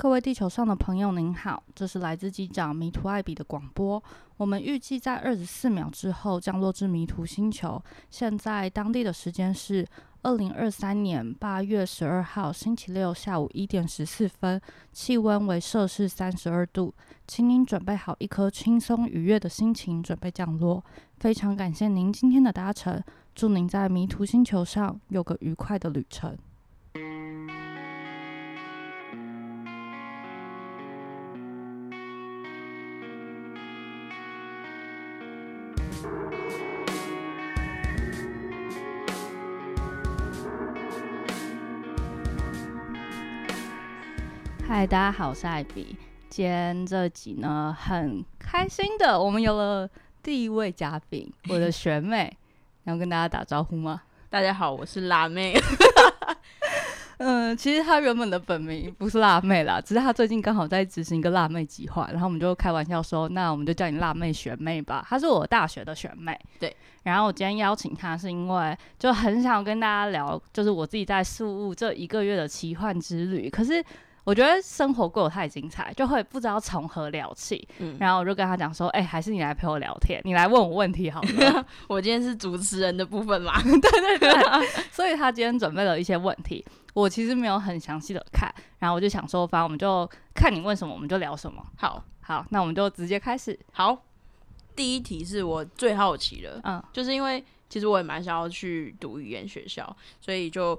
各位地球上的朋友，您好，这是来自机长迷途艾比的广播。我们预计在二十四秒之后降落至迷途星球。现在当地的时间是二零二三年八月十二号星期六下午一点十四分，气温为摄氏三十二度。请您准备好一颗轻松愉悦的心情，准备降落。非常感谢您今天的搭乘，祝您在迷途星球上有个愉快的旅程。嗨，大家好，我是艾比。今天这集呢，很开心的，我们有了第一位嘉宾，我的学妹，要跟大家打招呼吗？大家好，我是辣妹。嗯，其实她原本的本名不是辣妹啦，只是她最近刚好在执行一个辣妹计划，然后我们就开玩笑说，那我们就叫你辣妹学妹吧。她是我大学的学妹，对。然后我今天邀请她，是因为就很想跟大家聊，就是我自己在宿务这一个月的奇幻之旅。可是我觉得生活过得太精彩，就会不知道从何聊起。嗯。然后我就跟他讲说，哎，还是你来陪我聊天，你来问我问题好了。我今天是主持人的部分嘛？对 对对。所以他今天准备了一些问题。我其实没有很详细的看，然后我就想说，反正我们就看你问什么，我们就聊什么。好，好，那我们就直接开始。好，第一题是我最好奇的，嗯，就是因为其实我也蛮想要去读语言学校，所以就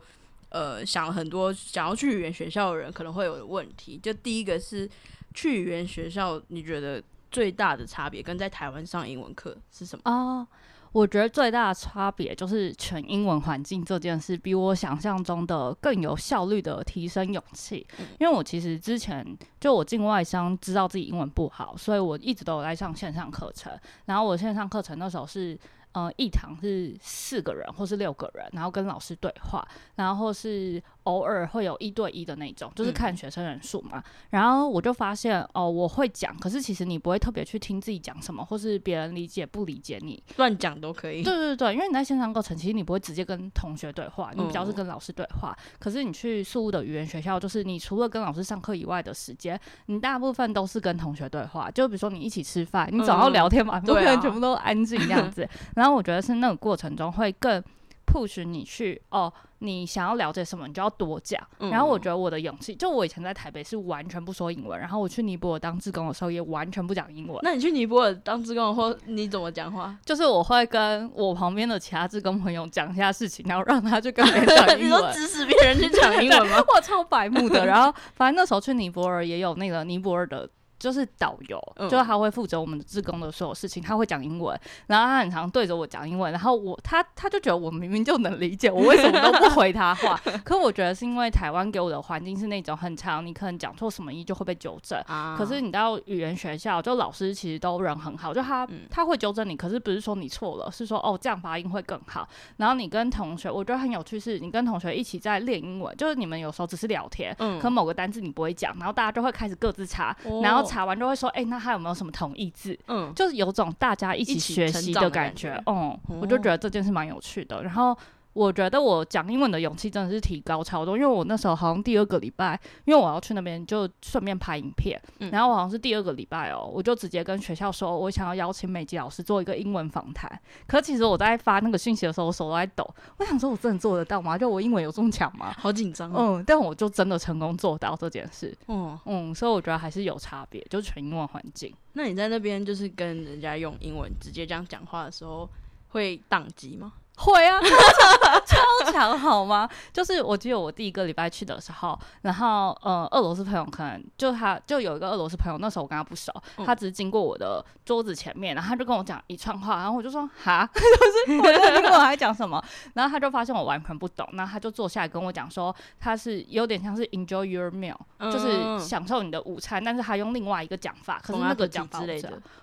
呃想很多想要去语言学校的人可能会有的问题。就第一个是去语言学校，你觉得最大的差别跟在台湾上英文课是什么啊？我觉得最大的差别就是全英文环境这件事，比我想象中的更有效率的提升勇气。因为我其实之前就我进外商，知道自己英文不好，所以我一直都有在上线上课程。然后我线上课程那时候是。呃，一堂是四个人或是六个人，然后跟老师对话，然后是偶尔会有一对一的那种，就是看学生人数嘛。然后我就发现，哦，我会讲，可是其实你不会特别去听自己讲什么，或是别人理解不理解你，乱讲都可以。对对对，因为你在线上课程，其实你不会直接跟同学对话，你比较是跟老师对话。可是你去素物的语言学校，就是你除了跟老师上课以外的时间，你大部分都是跟同学对话。就比如说你一起吃饭，你总要聊天嘛，不可能全部都安静这样子。然后我觉得是那个过程中会更 push 你去哦，你想要了解什么，你就要多讲。然后我觉得我的勇气，就我以前在台北是完全不说英文，然后我去尼泊尔当志工的时候也完全不讲英文。那你去尼泊尔当志工，或你怎么讲话？就是我会跟我旁边的其他志工朋友讲一下事情，然后让他去跟别人讲英文。你说指使别人去讲英文吗？我超白目的。然后反正那时候去尼泊尔也有那个尼泊尔的。就是导游，就是他会负责我们的志工的所有事情，他会讲英文，然后他很常对着我讲英文，然后我他他就觉得我明明就能理解，我为什么都不回他话？可我觉得是因为台湾给我的环境是那种很长，你可能讲错什么音就会被纠正。可是你到语言学校，就老师其实都人很好，就他他会纠正你，可是不是说你错了，是说哦这样发音会更好。然后你跟同学，我觉得很有趣是，你跟同学一起在练英文，就是你们有时候只是聊天，可某个单字你不会讲，然后大家就会开始各自查，然后。查完就会说，哎，那他有没有什么同义字？嗯，就是有种大家一起学习的感觉。嗯，我就觉得这件事蛮有趣的。然后。我觉得我讲英文的勇气真的是提高超多，因为我那时候好像第二个礼拜，因为我要去那边就顺便拍影片，然后我好像是第二个礼拜哦，我就直接跟学校说，我想要邀请美吉老师做一个英文访谈。可其实我在发那个讯息的时候，我手都在抖，我想说我真的做得到吗？就我英文有这么强吗？好紧张。嗯，但我就真的成功做到这件事。嗯嗯，所以我觉得还是有差别，就全英文环境。那你在那边就是跟人家用英文直接这样讲话的时候，会宕机吗？会啊，超强好吗？就是我记得我第一个礼拜去的时候，然后呃，俄罗斯朋友可能就他就有一个俄罗斯朋友，那时候我跟他不熟，他只是经过我的桌子前面，然后他就跟我讲一串话，然后我就说哈，就是我在听我还讲什么，然后他就发现我完全不懂，然后他就坐下来跟我讲说，他是有点像是 enjoy your meal，就是享受你的午餐，但是他用另外一个讲法，可是那个讲法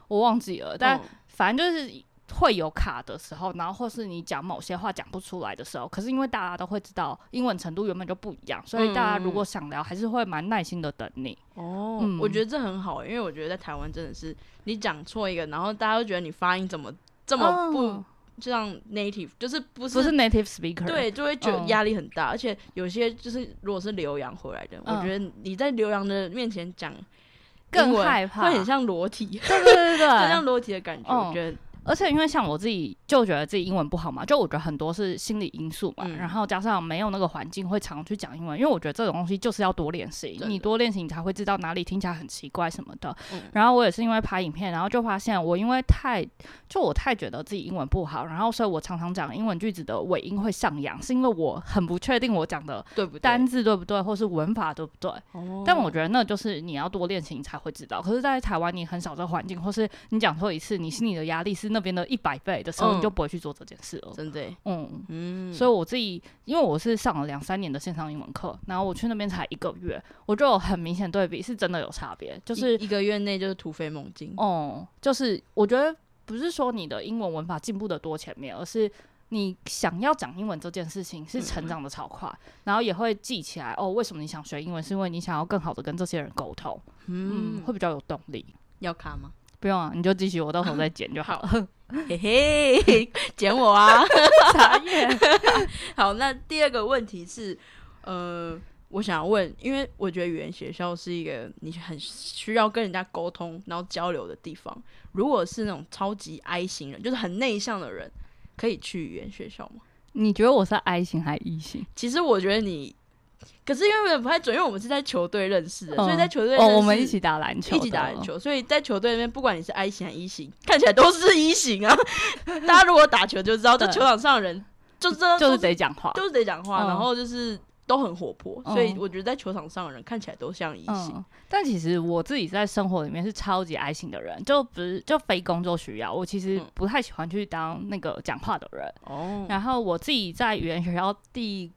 我忘记了，但反正就是。会有卡的时候，然后或是你讲某些话讲不出来的时候，可是因为大家都会知道英文程度原本就不一样，所以大家如果想聊，还是会蛮耐心的等你。哦，我觉得这很好，因为我觉得在台湾真的是你讲错一个，然后大家都觉得你发音怎么这么不就像 native，就是不是不是 native speaker，对，就会觉得压力很大，而且有些就是如果是留洋回来的，我觉得你在留洋的面前讲更害怕，会很像裸体，对对对对，就像裸体的感觉，我觉得。而且因为像我自己就觉得自己英文不好嘛，就我觉得很多是心理因素嘛，然后加上没有那个环境会常去讲英文，因为我觉得这种东西就是要多练习，你多练习你才会知道哪里听起来很奇怪什么的。然后我也是因为拍影片，然后就发现我因为太就我太觉得自己英文不好，然后所以我常常讲英文句子的尾音会上扬，是因为我很不确定我讲的对不对单字对不对，或是文法对不对。但我觉得那就是你要多练习你才会知道。可是，在台湾你很少这环境，或是你讲错一次，你心里的压力是那边的一百倍。的时候你就不会去做这件事了，真的。嗯嗯，所以我自己，因为我是上了两三年的线上英文课，然后我去那边才一个月，我就有很明显对比，是真的有差别，就是一个月内就是突飞猛进。哦，就是我觉得不是说你的英文文法进步的多前面，而是你想要讲英文这件事情是成长的超快，然后也会记起来哦。为什么你想学英文？是因为你想要更好的跟这些人沟通，嗯，会比较有动力。要卡吗？不用啊，你就继续，我到时候再剪就好了。嘿 嘿，剪我啊！好，那第二个问题是，呃，我想要问，因为我觉得语言学校是一个你很需要跟人家沟通然后交流的地方。如果是那种超级 I 型人，就是很内向的人，可以去语言学校吗？你觉得我是 I 型还是 E 型？其实我觉得你。可是因为不太准，因为我们是在球队认识的，所以在球队哦，我们一起打篮球，一起打篮球，所以在球队那边，不管你是 I 型还是 E 型，看起来都是 E 型啊。大家如果打球就知道，在球场上的人就是就是得讲话，就是得讲话，然后就是都很活泼，所以我觉得在球场上的人看起来都像 E 型。但其实我自己在生活里面是超级 I 型的人，就不是就非工作需要，我其实不太喜欢去当那个讲话的人。哦，然后我自己在语言学校第。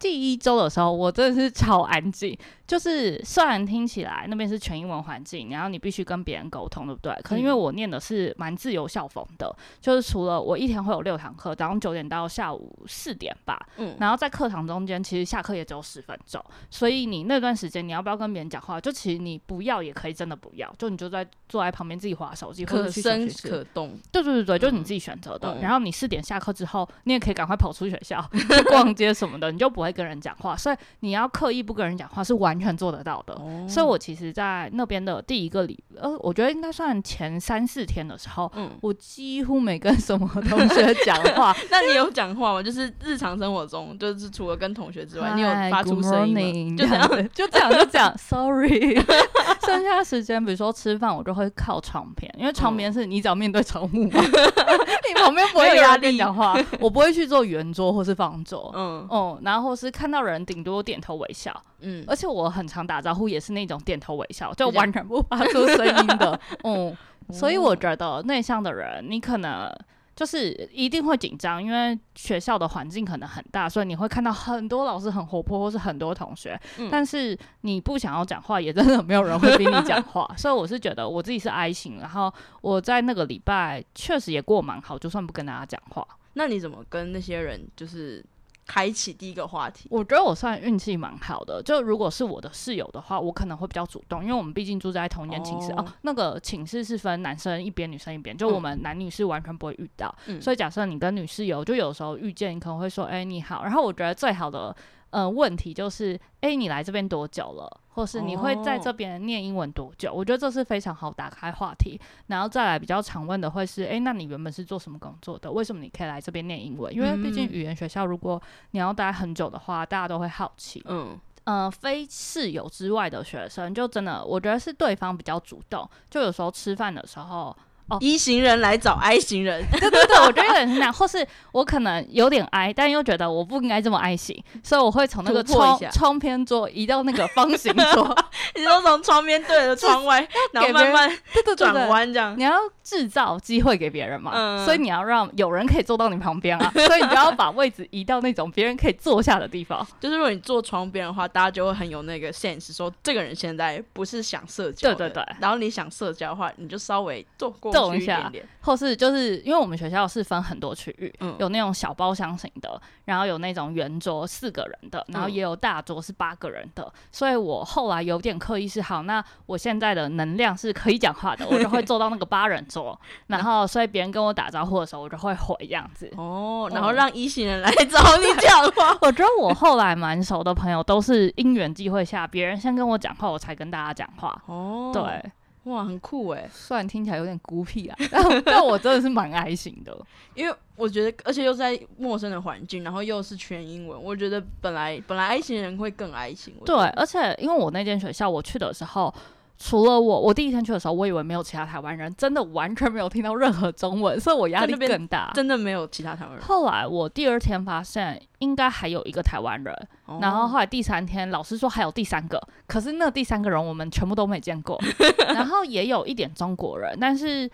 第一周的时候，我真的是超安静。就是虽然听起来那边是全英文环境，然后你必须跟别人沟通，对不对？可是因为我念的是蛮自由校风的，就是除了我一天会有六堂课，早上九点到下午四点吧，嗯，然后在课堂中间其实下课也只有十分钟，所以你那段时间你要不要跟别人讲话？就其实你不要也可以，真的不要，就你就在坐在旁边自己划手机，可生可动，对对对对，就是你自己选择的。然后你四点下课之后，你也可以赶快跑出学校 去逛街什么的，你就不会跟人讲话。所以你要刻意不跟人讲话是完。全做得到的，所以我其实，在那边的第一个礼，呃，我觉得应该算前三四天的时候，嗯，我几乎没跟什么同学讲话。那你有讲话吗？就是日常生活中，就是除了跟同学之外，你有发出声音吗？就这样，就这样，就这样。Sorry，剩下时间，比如说吃饭，我就会靠床边，因为床边是你只要面对窗户嘛，你旁边不会有压力讲话。我不会去做圆桌或是方桌，嗯，哦，然后是看到人，顶多点头微笑，嗯，而且我。很常打招呼，也是那种点头微笑，就完全不发出声音的。嗯，所以我觉得内向的人，你可能就是一定会紧张，因为学校的环境可能很大，所以你会看到很多老师很活泼，或是很多同学。但是你不想要讲话，也真的没有人会逼你讲话。所以我是觉得我自己是 I 型，然后我在那个礼拜确实也过蛮好，就算不跟大家讲话。那你怎么跟那些人就是？开启第一个话题，我觉得我算运气蛮好的。就如果是我的室友的话，我可能会比较主动，因为我们毕竟住在同一间寝室哦。那个寝室是分男生一边、女生一边，就我们男女是完全不会遇到。所以假设你跟女室友，就有时候遇见，你可能会说：“哎，你好。”然后我觉得最好的。呃，问题就是，哎，你来这边多久了？或是你会在这边念英文多久？我觉得这是非常好打开话题。然后再来比较常问的会是，哎，那你原本是做什么工作的？为什么你可以来这边念英文？因为毕竟语言学校，如果你要待很久的话，大家都会好奇。嗯，呃，非室友之外的学生，就真的我觉得是对方比较主动。就有时候吃饭的时候。一行人来找 I 型人，对对对，我觉得有点是那样，或是我可能有点 I，但又觉得我不应该这么 I 型，所以我会从那个窗窗边桌移到那个方形桌，你说从窗边对着窗外，然后慢慢转弯这样，你要制造机会给别人嘛，所以你要让有人可以坐到你旁边啊，所以你不要把位置移到那种别人可以坐下的地方。就是如果你坐窗边的话，大家就会很有那个 sense，说这个人现在不是想社交，对对对，然后你想社交的话，你就稍微坐过。动一下，或是就是因为我们学校是分很多区域，有那种小包厢型的，然后有那种圆桌四个人的，然后也有大桌是八个人的，所以我后来有点刻刻意是好，那我现在的能量是可以讲话的，我就会坐到那个八人桌，然后所以别人跟我打招呼的时候，我就会回这样子。哦，然后让一行人来找你讲话。我觉得我后来蛮熟的朋友都是因缘际会下，别人先跟我讲话，我才跟大家讲话。哦，对。哇，很酷哎！虽然听起来有点孤僻啊，但 但我真的是蛮爱心的，因为我觉得，而且又在陌生的环境，然后又是全英文，我觉得本来本来爱心人会更爱心。对，而且因为我那间学校我去的时候。除了我，我第一天去的时候，我以为没有其他台湾人，真的完全没有听到任何中文，所以我压力更大。真的没有其他台湾人。后来我第二天发现应该还有一个台湾人，然后后来第三天老师说还有第三个，可是那第三个人我们全部都没见过。然后也有一点中国人，但是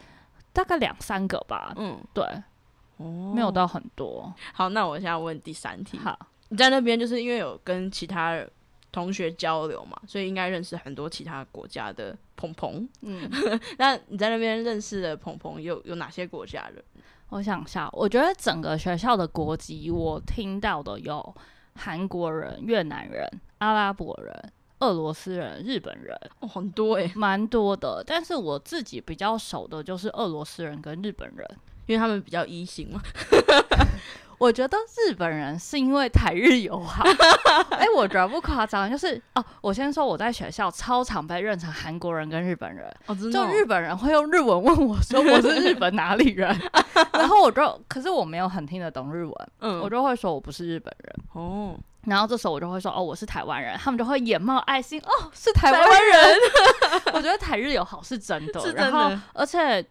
大概两三个吧。嗯，对，哦，没有到很多。好，那我现在问第三题。好，你在那边就是因为有跟其他。同学交流嘛，所以应该认识很多其他国家的鹏鹏。嗯，那你在那边认识的鹏鹏有有哪些国家人？我想一下，我觉得整个学校的国籍，我听到的有韩国人、越南人、阿拉伯人、俄罗斯人、日本人，哦，很多诶，蛮多的。但是我自己比较熟的就是俄罗斯人跟日本人，因为他们比较一型嘛。我觉得日本人是因为台日友好，哎，我觉得不夸张，就是哦，我先说我在学校超常被认成韩国人跟日本人，就日本人会用日文问我说我是日本哪里人，然后我就可是我没有很听得懂日文，嗯，我就会说我不是日本人。哦，然后这时候我就会说哦我是台湾人，他们就会眼冒爱心哦是台湾人，我觉得台日友好是真的，然后而且。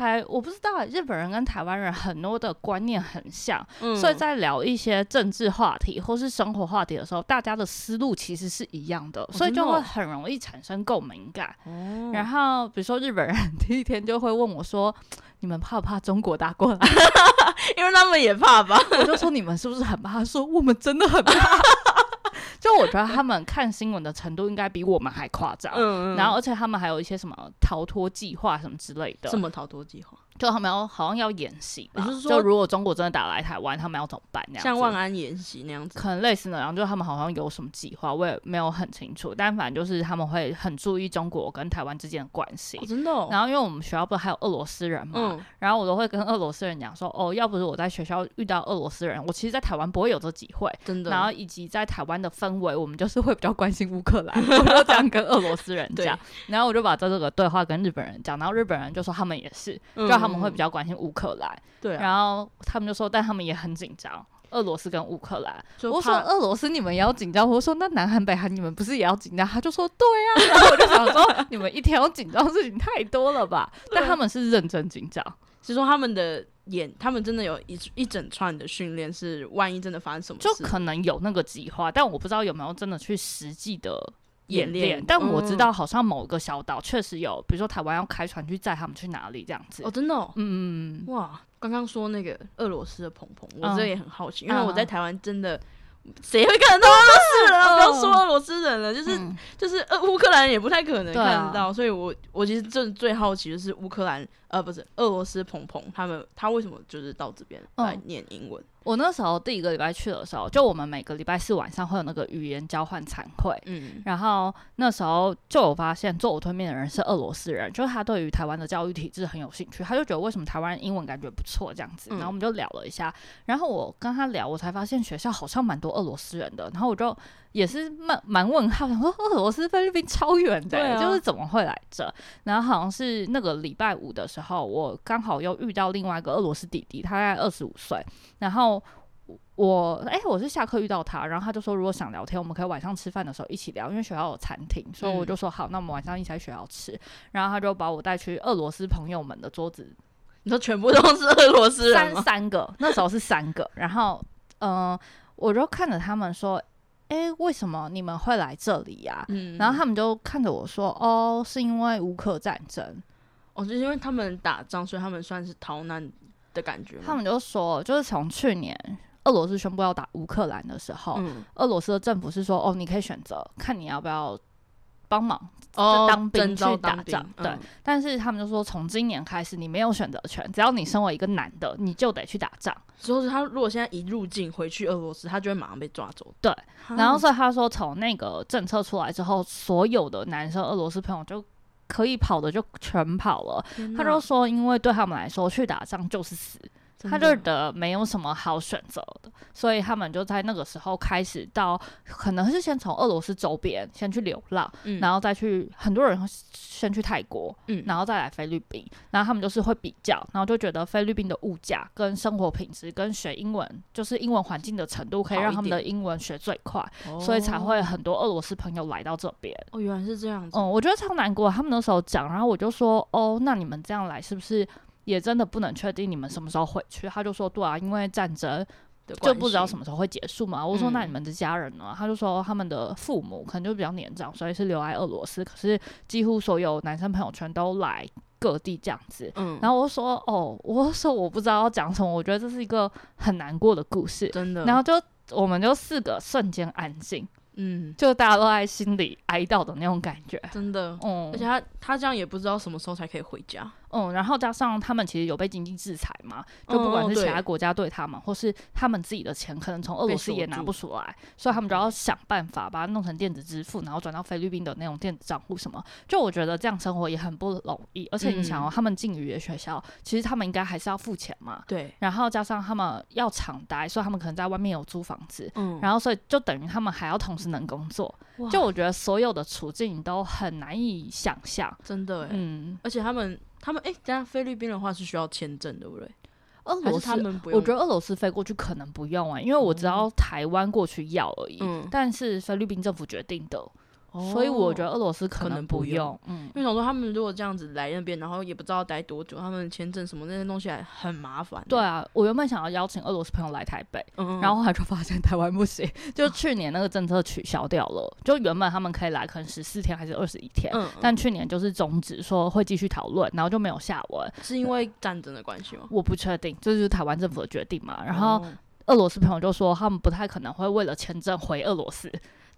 台我不知道，日本人跟台湾人很多的观念很像，所以在聊一些政治话题或是生活话题的时候，大家的思路其实是一样的，所以就会很容易产生共鸣感。然后比如说日本人 第一天就会问我说：“你们怕不怕中国打过来？” 因为他们也怕吧。我就说：“你们是不是很怕？”他说：“我们真的很怕。” 就我觉得他们看新闻的程度应该比我们还夸张，然后而且他们还有一些什么逃脱计划什么之类的。什么逃脱计划？就他们要好像要演习，就是说，就如果中国真的打来台湾，他们要怎么办？那样像万安演习那样子，可能类似的。然后。就他们好像有什么计划，我也没有很清楚。但反正就是他们会很注意中国跟台湾之间的关系。真的。然后因为我们学校不是还有俄罗斯人嘛，然后我都会跟俄罗斯人讲说，哦，要不是我在学校遇到俄罗斯人，我其实，在台湾不会有这机会。真的。然后以及在台湾的氛围，我们就是会比较关心乌克兰，我就这样跟俄罗斯人讲。然后我就把这这个对话跟日本人讲，然后日本人就说他们也是，就他们会比较关心乌。克兰，对，然后他们就说，但他们也很紧张。俄罗斯跟乌克兰，我说俄罗斯你们也要紧张，我说那南韩北韩你们不是也要紧张？他就说对啊，然后我就想说 你们一天要紧张事情太多了吧？但他们是认真紧张，是说他们的演，他们真的有一一整串的训练，是万一真的发生什么，就可能有那个计划，但我不知道有没有真的去实际的。演练，但我知道好像某个小岛确实有，比如说台湾要开船去载他们去哪里这样子。哦，真的？嗯嗯嗯。哇，刚刚说那个俄罗斯的鹏鹏，我这也很好奇，因为我在台湾真的。谁会看得到俄罗斯人啊？不要说俄罗斯人了，就是就是呃乌克兰也不太可能看得到，所以我我其实最最好奇的是乌克兰呃不是俄罗斯鹏鹏他们他为什么就是到这边来念英文？我那时候第一个礼拜去的时候，就我们每个礼拜四晚上会有那个语言交换餐会，嗯，然后那时候就有发现坐我对面的人是俄罗斯人，就是他对于台湾的教育体制很有兴趣，他就觉得为什么台湾英文感觉不错这样子，然后我们就聊了一下，然后我跟他聊，我才发现学校好像蛮多俄罗斯人的，然后我就也是蛮蛮问号，想说俄罗斯菲律宾超远的，就是怎么会来这？然后好像是那个礼拜五的时候，我刚好又遇到另外一个俄罗斯弟弟，他大概二十五岁，然后。我哎，我是下课遇到他，然后他就说，如果想聊天，我们可以晚上吃饭的时候一起聊，因为学校有餐厅，所以我就说好，那我们晚上一起在学校吃。然后他就把我带去俄罗斯朋友们的桌子，你说全部都是俄罗斯人三三个，那时候是三个。然后嗯，我就看着他们说，哎，为什么你们会来这里呀？嗯，然后他们就看着我说，哦，是因为乌克战争。哦，是因为他们打仗，所以他们算是逃难。的感觉，他们就说，就是从去年俄罗斯宣布要打乌克兰的时候，俄罗斯的政府是说，哦，你可以选择看你要不要帮忙哦当兵去打仗，兵对。但是他们就说，从今年开始你没有选择权，只要你身为一个男的，你就得去打仗。所以他如果现在一入境回去俄罗斯，他就会马上被抓走。对，然后所以他说，从那个政策出来之后，所有的男生俄罗斯朋友就可以跑的就全跑了。他就说，因为对他们来说，去打仗就是死。真他就的的没有什么好选择的，所以他们就在那个时候开始到，可能是先从俄罗斯周边先去流浪，嗯然后再去很多人先去泰国，嗯然后再来菲律宾，然后他们就是会比较，然后就觉得菲律宾的物价跟生活品质跟学英文就是英文环境的程度，可以让他们的英文学最快，所以才会很多俄罗斯朋友来到这边。哦，原来是这样子。嗯，我觉得超难过。他们那时候讲，然后我就说，哦，那你们这样来是不是也真的不能确定你们什么时候回去？他就说，对啊，因为战争的就不知道什么时候会结束嘛。我说，那嗯你们的家人呢？他就说，他们的父母可能就比较年长，所以是留在俄罗斯。可是几乎所有男生朋友全都来各地这样子。嗯，然后我说，哦，我说我不知道要讲什么，我觉得这是一个很难过的故事。真的，然后就我们就四个瞬间安静，嗯，就大家都在心里哀悼的那种感觉。真的，嗯而且他他这样也不知道什么时候才可以回家。嗯，然后加上他们其实有被经济制裁嘛，就不管是其他国家对他们，或是他们自己的钱，可能从俄罗斯也拿不出来，所以他们就要想办法把它弄成电子支付，然后转到菲律宾的那种电子账户什么。就我觉得这样生活也很不容易，而且你想哦，嗯他们进语言学校，其实他们应该还是要付钱嘛，对，然后加上他们要常待，所以他们可能在外面有租房子。嗯，然后，所以就等于他们还要同时能工作，哇就我觉得所有的处境都很难以想象。真的哎，嗯，而且他们他们哎，等下菲律宾的话是需要签证，对不对？俄罗斯他们不用？我觉得俄罗斯飞过去可能不用啊、因为我知道台湾过去要而已，嗯但是菲律宾政府决定的，哦所以我觉得俄罗斯可可能能不用不用。嗯，因为想说他们如果这样子来那边，然后也不知道待多久，他们签证什么那些东西还很麻烦。对，啊，我原本想要邀请俄罗斯朋友来台北，嗯，然后后来就发现台湾不行，就去年那个政策取消掉了，就原本他们可以来，可能十四天还是二十一天。嗯，但去年就是终止，说会继续讨论，然后就没有下文。是因为战争的关系吗？我不确定，这就是台湾政府的决定嘛。然后哦俄罗斯朋友就说，他们不太可能会为了签证回俄罗斯，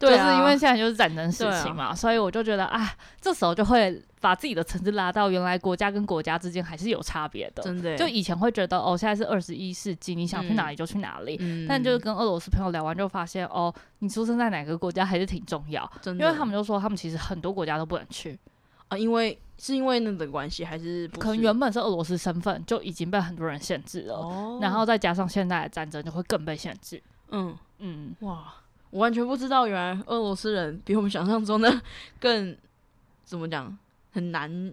对啊。就是因为现在就是战争事情嘛，所以我就觉得，啊，这时候就会把自己的层次拉到原来国家跟国家之间还是有差别的。真的。就以前会觉得，哦，现在是二十一世纪，你想去哪里就去哪里。嗯，但就是跟俄罗斯朋友聊完，就发现哦，你出生在哪个国家还是挺重要，真的，因为他们就说他们其实很多国家都不能去，啊，因为是因为那个关系，还是不可能原本是俄罗斯身份就已经被很多人限制了，哦，然后再加上现在的战争就会更被限制。嗯，嗯，哇，我完全不知道，原来俄罗斯人比我们想象中的更怎么讲，很难。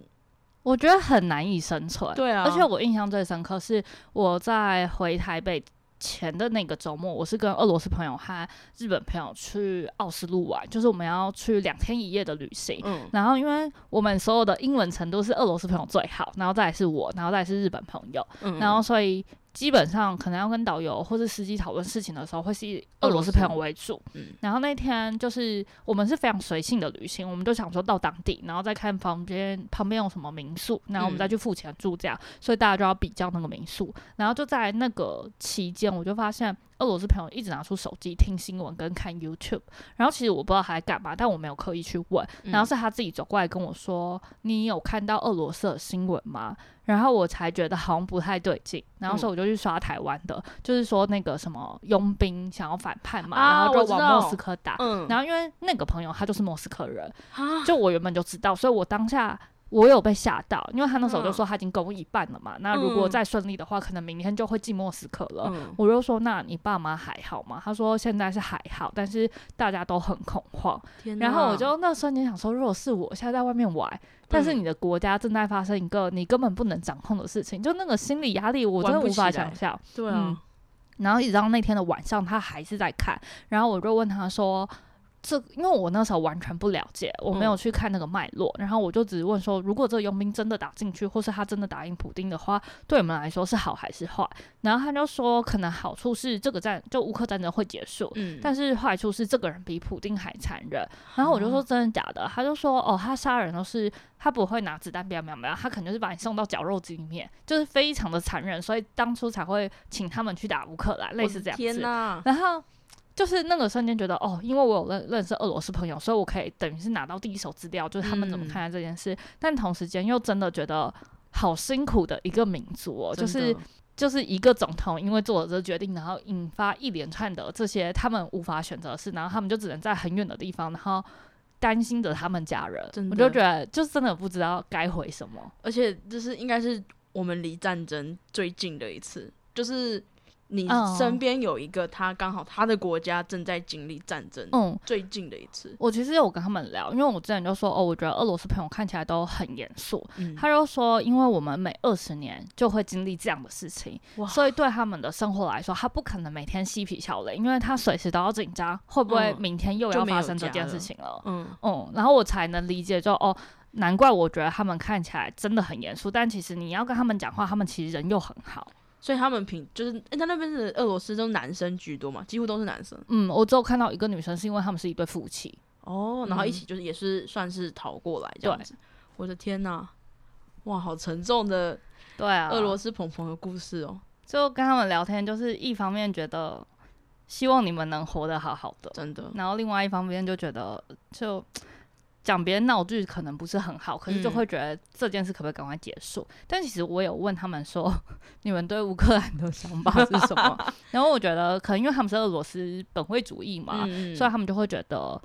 我觉得很难以生存。对啊，而且我印象最深刻是我在回台北前的那个周末，我是跟俄罗斯朋友和日本朋友去奥斯陆玩，就是我们要去两天一夜的旅行。嗯然后，因为我们所有的英文程度是俄罗斯朋友最好，然后再来是我，然后再来是日本朋友，嗯，然后所以基本上可能要跟导游或是司机讨论事情的时候，会是以俄罗斯朋友为主。嗯然后那天就是我们是非常随性的旅行，我们就想说到当地，然后再看旁边旁边有什么民宿，然后我们再嗯去付钱住这样，所以大家就要比较那个民宿。然后就在那个期间，我就发现俄罗斯朋友一直拿出手机听新闻跟看 YouTube，然后其实我不知道他在干嘛，但我没有刻意去问。嗯然后是他自己走过来跟我说：“你有看到俄罗斯的新闻吗？”然后我才觉得好像不太对劲，然后所以我就去刷台湾的，就是说那个什么佣兵想要反叛嘛，啊然后就往莫斯科打。嗯，然后因为那个朋友他就是莫斯科人，啊，就我原本就知道，所以我当下我有被吓到，因为他那时候就嗯说他已经攻一半了嘛，那如果嗯再顺利的话，可能明天就会进莫斯科了。嗯我就说，那你爸妈还好吗？他说现在是还好，但是大家都很恐慌。天然后我就那瞬间想说，如果是我现在在外面玩，但是嗯你的国家正在发生一个你根本不能掌控的事情，就那个心理压力，我真的无法想象。对嗯啊，然后一直到那天的晚上，他还是在看，然后我就问他说。这因为我那时候完全不了解，我没有嗯去看那个脉络，然后我就只问说，如果这个佣兵真的打进去，或是他真的打赢普丁的话，对我们来说是好还是坏？然后他就说，可能好处是这个战就乌克战争会结束，嗯，但是坏处是这个人比普丁还残忍。然后我就说真的假的？他就说哦，他杀人都是他不会拿子弹瞄瞄瞄，他可能就是把你送到绞肉机里面，就是非常的残忍，所以当初才会请他们去打乌克兰，类似这样子。然后就是那个瞬间觉得哦，因为我有认认识俄罗斯朋友，所以我可以等于是拿到第一手资料，就是他们怎么看待这件事。但同时间又真的觉得好辛苦的一个民族哦，就是就是一个总统因为做了这个决定，然后引发一连串的这些他们无法选择的事，然后他们就只能在很远的地方，然后。担心着他们家人，我就觉得就是真的不知道该回什么，而且就是应该是我们离战争最近的一次，就是。你身边有一个他，刚好他的国家正在经历战争。嗯，最近的一次，我其实有跟他们聊，因为我之前就说，哦，我觉得俄罗斯朋友看起来都很严肃。嗯，他就说，因为我们每二十年就会经历这样的事情，所以对他们的生活来说，他不可能每天嬉皮笑脸，因为他随时都要紧张，会不会明天又要发生这件事情了？嗯嗯，然后我才能理解，就哦，难怪我觉得他们看起来真的很严肃，但其实你要跟他们讲话，他们其实人又很好。所以他们平就是，他那边是俄罗斯都男生居多嘛，几乎都是男生。嗯，我只有看到一个女生，是因为他们是一对夫妻哦，然后一起就是也是算是逃过来这样子。我的天呐，哇，好沉重的，对啊，俄罗斯朋朋的故事哦。就跟他们聊天，就是一方面觉得希望你们能活得好好的，真的。然后另外一方面就觉得就。讲别人闹剧可能不是很好，可是就会觉得这件事可不可以赶快结束？但其实我有问他们说，你们对乌克兰的想法是什么？然后我觉得可能因为他们是俄罗斯本位主义嘛，所以他们就会觉得。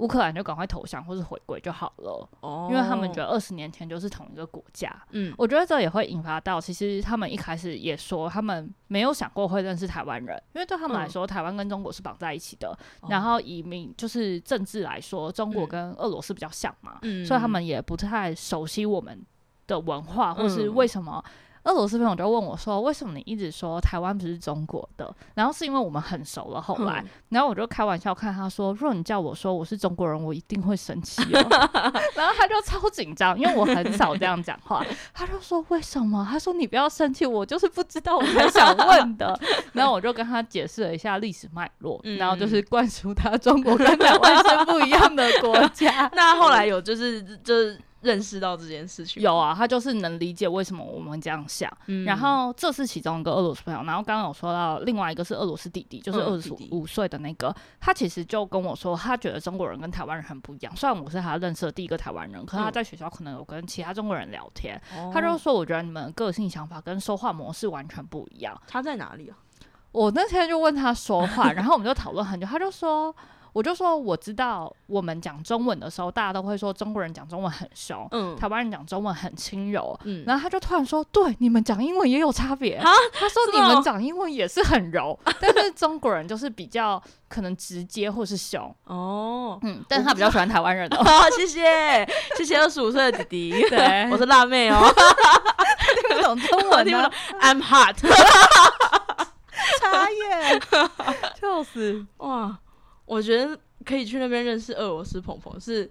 乌克兰就赶快投降或是回归就好了，哦，因为他们觉得二十年前就是同一个国家。嗯，我觉得这也会引发到，其实他们一开始也说他们没有想过会认识台湾人，因为对他们来说，台湾跟中国是绑在一起的。然后移民就是政治来说，中国跟俄罗斯比较像嘛，所以他们也不太熟悉我们的文化，或是为什么。俄罗斯朋友就问我说：“为什么你一直说台湾不是中国的？”然后是因为我们很熟了。后来，然后我就开玩笑看他说：“如果你叫我说我是中国人，我一定会生气。”然后他就超紧张，因为我很少这样讲话。他就说：“为什么？”他说：“你不要生气，我就是不知道，我才想问的。”然后我就跟他解释了一下历史脉络，然后就是灌输他中国跟台湾是不一样的国家。那后来有就是就是。认识到这件事情有啊，他就是能理解为什么我们这样想。然后这是其中一个俄罗斯朋友，然后刚刚有说到另外一个是俄罗斯弟弟，就是二十五岁的那个，他其实就跟我说，他觉得中国人跟台湾人很不一样。虽然我是他认识的第一个台湾人，可是他在学校可能有跟其他中国人聊天，他就说，我觉得你们个性、想法跟说话模式完全不一样。他在哪里啊？我那天就问他说话，然后我们就讨论很久，他就说。我就说我知道，我们讲中文的时候，大家都会说中国人讲中文很凶，嗯，台湾人讲中文很轻柔，嗯，然后他就突然说，对，你们讲英文也有差别啊。他说你们讲英文也是很柔，但是中国人就是比较可能直接或是凶哦，嗯，但是他比较喜欢台湾人哦。好，谢谢，谢谢二十五岁的弟弟，对，我是辣妹哦，听不懂中文呢，I'm hot，差耶，笑死，哇。我觉得可以去那边认识俄罗斯鹏鹏，是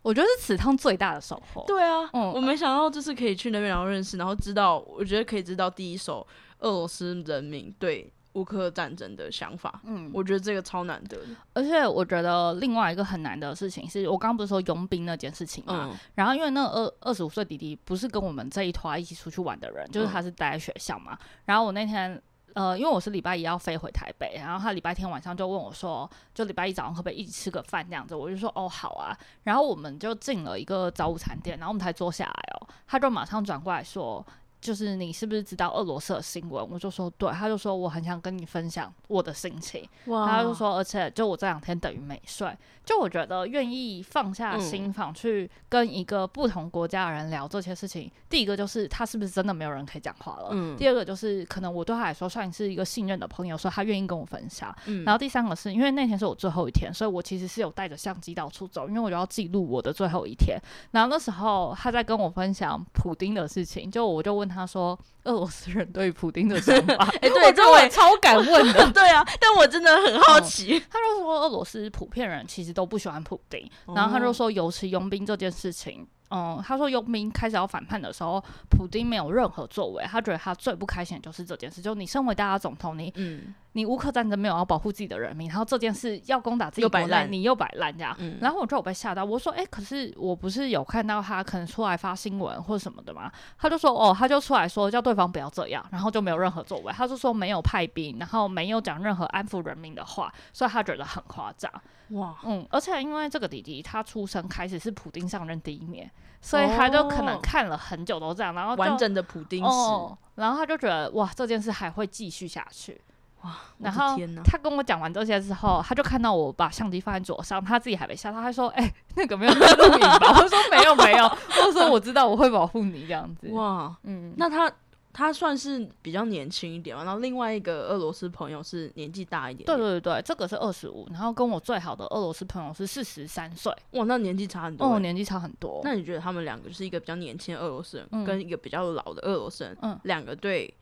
我觉得是此趟最大的收获。对啊，嗯我没想到就是可以去那边然后认识，然后知道，我觉得可以知道第一手俄罗斯人民对乌克战争的想法。嗯，我觉得这个超难得。而且我觉得另外一个很难的事情是，我刚刚不是说佣兵那件事情嘛？然后因为那二二十五岁弟弟不是跟我们这一团一起出去玩的人，就是他是待在学校嘛。然后我那天。呃，因为我是礼拜一要飞回台北，然后他礼拜天晚上就问我说，就礼拜一早上可不可以一起吃个饭这样子，我就说哦好啊，然后我们就进了一个早午餐店，然后我们才坐下来哦，他就马上转过来说。就是你是不是知道俄罗斯的新闻？我就说对，他就说我很想跟你分享我的心情。他就说，而且就我这两天等于没睡。就我觉得愿意放下心房去跟一个不同国家的人聊这些事情，第一个就是他是不是真的没有人可以讲话了？嗯。第二个就是可能我对他来说算是一个信任的朋友，说他愿意跟我分享。嗯。然后第三个是因为那天是我最后一天，所以我其实是有带着相机到处走，因为我就要记录我的最后一天。然后那时候他在跟我分享普丁的事情，就我就问他。他说：“俄罗斯人对普丁的想法，哎，对，这我也超敢问的。对啊，但我真的很好奇。他就说，俄罗斯普遍人其实都不喜欢普丁。然后他就说，尤其佣兵这件事情，嗯，他说佣兵开始要反叛的时候，普丁没有任何作为。他觉得他最不开心的就是这件事，就你身为大家总统，你嗯。”你乌克战争没有要保护自己的人民，然后这件事要攻打自己国内，你又摆烂这样。然后我就有被吓到，我说：“哎，可是我不是有看到他可能出来发新闻或什么的吗？”他就说：“哦，他就出来说叫对方不要这样，然后就没有任何作为。他就说没有派兵，然后没有讲任何安抚人民的话，所以他觉得很夸张。哇，嗯，而且因为这个弟弟他出生开始是普丁上任第一年，所以他就可能看了很久都这样，然后完整的普丁史，然后他就觉得哇，这件事还会继续下去。”哇！然后他跟我讲完这些之后，他就看到我把相机放在桌上，他自己还没下，他还说：“哎，那个没有录影吧？” 我说：“没有，没有。”我说：“我知道，我会保护你这样子。”哇，嗯，那他他算是比较年轻一点嘛？然后另外一个俄罗斯朋友是年纪大一点。对对对这个是二十五，然后跟我最好的俄罗斯朋友是四十三岁。哇，那年纪差很多。哦，年纪差很多。那你觉得他们两个就是一个比较年轻的俄罗斯人，跟一个比较老的俄罗斯人，嗯，两个对，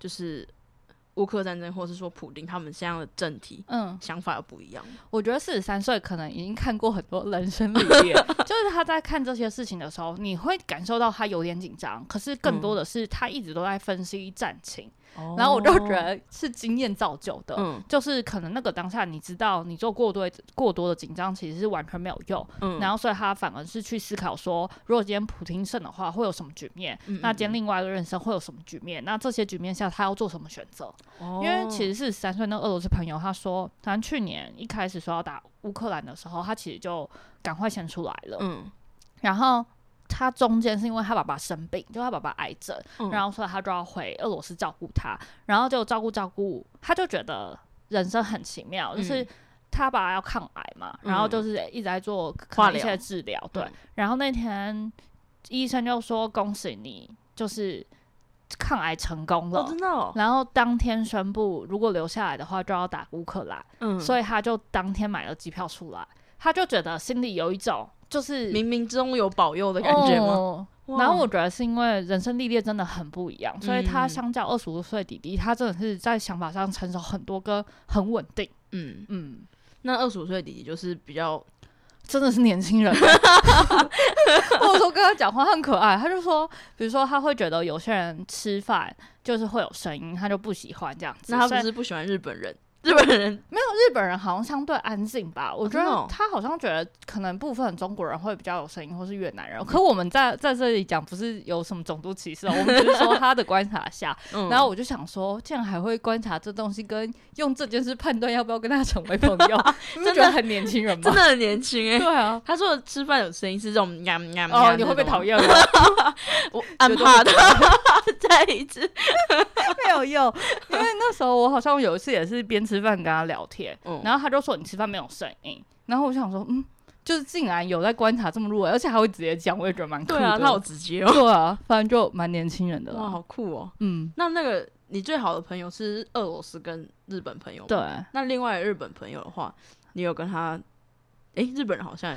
就是。乌克战争，或是说普丁他们现在的政体，嗯，想法又不一样。我觉得四十三岁可能已经看过很多人生历练，就是他在看这些事情的时候，你会感受到他有点紧张，可是更多的是他一直都在分析战情。然后我就觉得是经验造就的，就是可能那个当下你知道你做过多过多的紧张其实是完全没有用，然后所以他反而是去思考说，如果今天普京胜的话会有什么局面，那今天另外一个人生会有什么局面，那这些局面下他要做什么选择？因为其实是三岁那俄罗斯朋友他说，他去年一开始说要打乌克兰的时候，他其实就赶快先出来了，嗯，然后。他中间是因为他爸爸生病，就他爸爸癌症，然后所以他就要回俄罗斯照顾他，然后就照顾照顾，他就觉得人生很奇妙，就是他爸爸要抗癌嘛，然后就是一直在做化疗。治疗，对，然后那天医生就说恭喜你，就是抗癌成功了，真的，然后当天宣布如果留下来的话就要打乌克兰，嗯，所以他就当天买了机票出来，他就觉得心里有一种。就是冥冥之中有保佑的感觉吗？然后我觉得是因为人生历练真的很不一样，所以他相较二十五岁弟弟，他真的是在想法上成熟很多，跟很稳定。嗯嗯，那二十五岁弟弟就是比较真的是年轻人，或者说跟他讲话很可爱。他就说，比如说他会觉得有些人吃饭就是会有声音，他就不喜欢这样子。那他不是不喜欢日本人？日本人没有，日本人好像相对安静吧。我觉得他好像觉得可能部分中国人会比较有声音，或是越南人。可我们在在这里讲，不是有什么种族歧视，哦我们只是说 他的观察下。然后我就想说，竟然还会观察这东西，跟用这件事判断要不要跟他成为朋友，真的很年轻人吗？真的很年轻哎。对啊，他说吃饭有声音是这种呀呀哦，你会被讨厌吗？我安怕的，再一次没有用，因为那时候我好像有一次也是边。吃饭跟他聊天，然后他就说你吃饭没有声音，然后我想说，嗯，就是竟然有在观察这么入微，而且还会直接讲，我也觉得蛮酷的。对啊，他好直接哦。对啊，反正就蛮年轻人的。哇，好酷哦。嗯，那那个你最好的朋友是俄罗斯跟日本朋友对。那另外日本朋友的话，你有跟他？哎，日本人好像，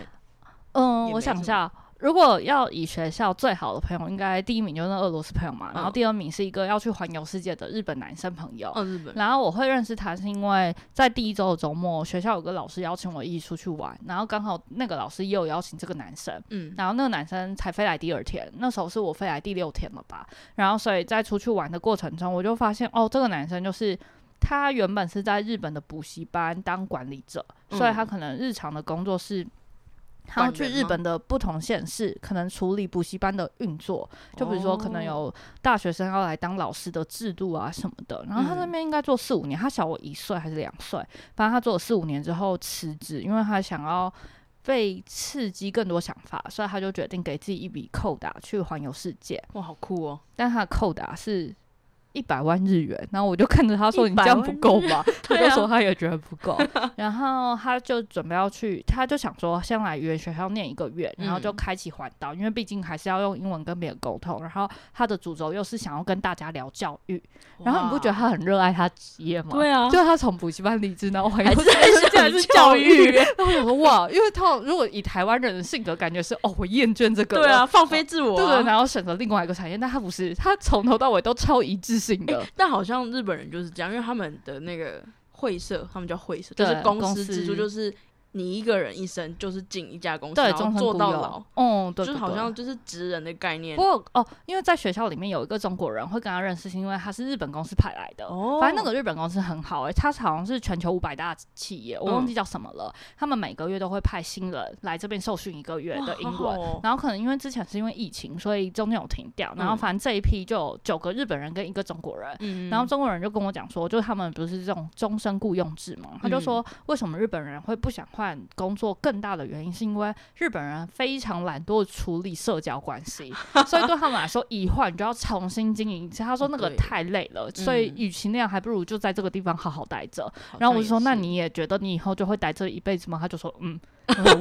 嗯，我想一下。如果要以学校最好的朋友，应该第一名就是俄罗斯朋友嘛，然后第二名是一个要去环游世界的日本男生朋友。日本。然后我会认识他是因为在第一周的周末，学校有个老师邀请我一起出去玩，然后刚好那个老师也有邀请这个男生，嗯，然后那个男生才飞来第二天，那时候是我飞来第六天了吧，然后所以在出去玩的过程中，我就发现哦，这个男生就是他原本是在日本的补习班当管理者，所以他可能日常的工作是。他要去日本的不同县市，可能处理补习班的运作，就比如说可能有大学生要来当老师的制度啊什么的。然后他那边应该做四五年，他小我一岁还是两岁，反正他做了四五年之后辞职，因为他想要被刺激更多想法，所以他就决定给自己一笔扣打去环游世界。哇，好酷哦！但他的扣打是。一百万日元，然后我就看着他说：“你这样不够吧？”他就说他也觉得不够，然后他就准备要去，他就想说先来语言学校念一个月，然后就开启环岛，因为毕竟还是要用英文跟别人沟通。然后他的主轴又是想要跟大家聊教育，然后你不觉得他很热爱他职业吗？对啊，就他从补习班离职，然后还是还是教育。然后我说哇，因为他如果以台湾人的性格，感觉是哦，我厌倦这个，对啊，放飞自我，对，然后选择另外一个产业。但他不是，他从头到尾都超一致。性的，但好像日本人就是这样，因为他们的那个会社，他们叫会社，就是公司制度，就是你一个人一生就是进一家公司，然后做到老，哦，对，就好像就是职人的概念。不过哦，因为在学校里面有一个中国人会跟他认识，是因为他是日本公司派来的。哦，反正那个日本公司很好哎，他好像是全球五百大企业，我忘记叫什么了。他们每个月都会派新人来这边受训一个月的英文，然后可能因为之前是因为疫情，所以中间有停掉。然后反正这一批就有九个日本人跟一个中国人。嗯，然后中国人就跟我讲说，就是他们不是这种终身雇佣制嘛，他就说为什么日本人会不想换工作？更大的原因是因为日本人非常懒惰处理社交关系，所以对他们来说，一换就要重新经营。其实他说那个太累了，所以与其那样，还不如就在这个地方好好待着。然后我就说：“那你也觉得你以后就会待这一辈子吗？”他就说：“嗯，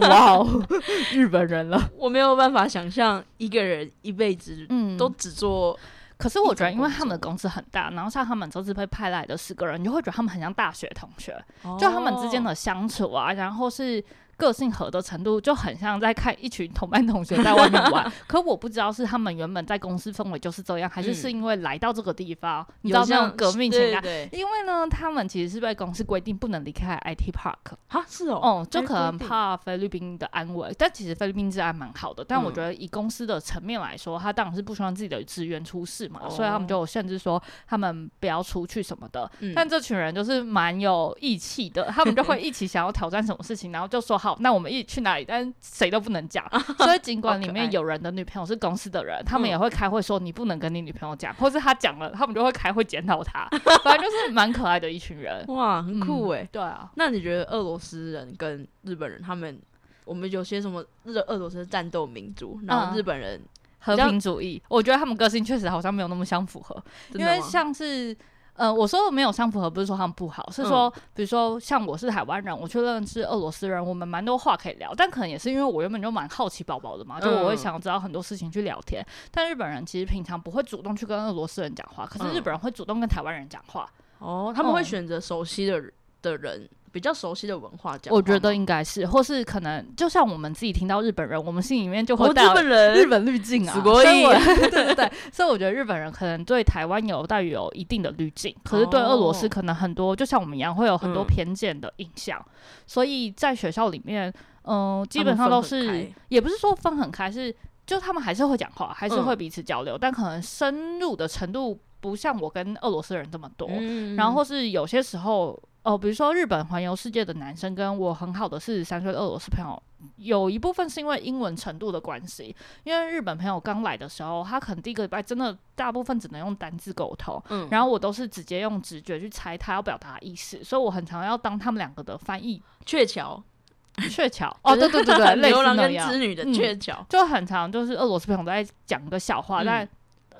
哇哦，日本人了。”我没有办法想象一个人一辈子嗯都只做。可是我觉得，因为他们的公司很大，然后像他们这次被派来的十个人，你就会觉得他们很像大学同学，就他们之间的相处啊，然后是。个性合的程度就很像在看一群同班同学在外面玩，可我不知道是他们原本在公司氛围就是这样，还是是因为来到这个地方，你知道那种革命情感。因为呢，他们其实是被公司规定不能离开 IT Park。哈，是哦，哦，就可能怕菲律宾的安危，但其实菲律宾治安蛮好的。但我觉得以公司的层面来说，他当然是不希望自己的职员出事嘛，所以他们就甚至说他们不要出去什么的。但这群人就是蛮有义气的，他们就会一起想要挑战什么事情，然后就说好。那我们一起去哪里？但谁都不能讲。所以尽管里面有人的女朋友是公司的人，他们也会开会说你不能跟你女朋友讲，或是他讲了，他们就会开会检讨他。反正就是蛮可爱的一群人。哇，很酷哎。对啊。那你觉得俄罗斯人跟日本人，他们我们有些什么日俄罗斯战斗民族，然后日本人和平主义？我觉得他们个性确实好像没有那么相符合，因为像是。呃，我说的没有相符合，不是说他们不好，是说，比如说像我是台湾人，我去认识俄罗斯人，我们蛮多话可以聊，但可能也是因为我原本就蛮好奇宝宝的嘛，就我会想知道很多事情去聊天。但日本人其实平常不会主动去跟俄罗斯人讲话，可是日本人会主动跟台湾人讲话。哦，他们会选择熟悉的的人。比较熟悉的文化，我觉得应该是，或是可能，就像我们自己听到日本人，我们心里面就会带日本人日本滤镜啊。所以，对对对，所以我觉得日本人可能对台湾有带有一定的滤镜，可是对俄罗斯可能很多，就像我们一样，会有很多偏见的印象。所以在学校里面，嗯，基本上都是，也不是说分很开，是就他们还是会讲话，还是会彼此交流，但可能深入的程度不像我跟俄罗斯人这么多。然后是有些时候。哦，比如说日本环游世界的男生跟我很好的四十三岁的俄罗斯朋友，有一部分是因为英文程度的关系。因为日本朋友刚来的时候，他可能第一个礼拜真的大部分只能用单字沟通，嗯，然后我都是直接用直觉去猜他要表达意思，所以我很常要当他们两个的翻译。鹊桥，鹊桥，哦，对对对对，牛郎跟织女的鹊桥，就很常就是俄罗斯朋友在讲个笑话，但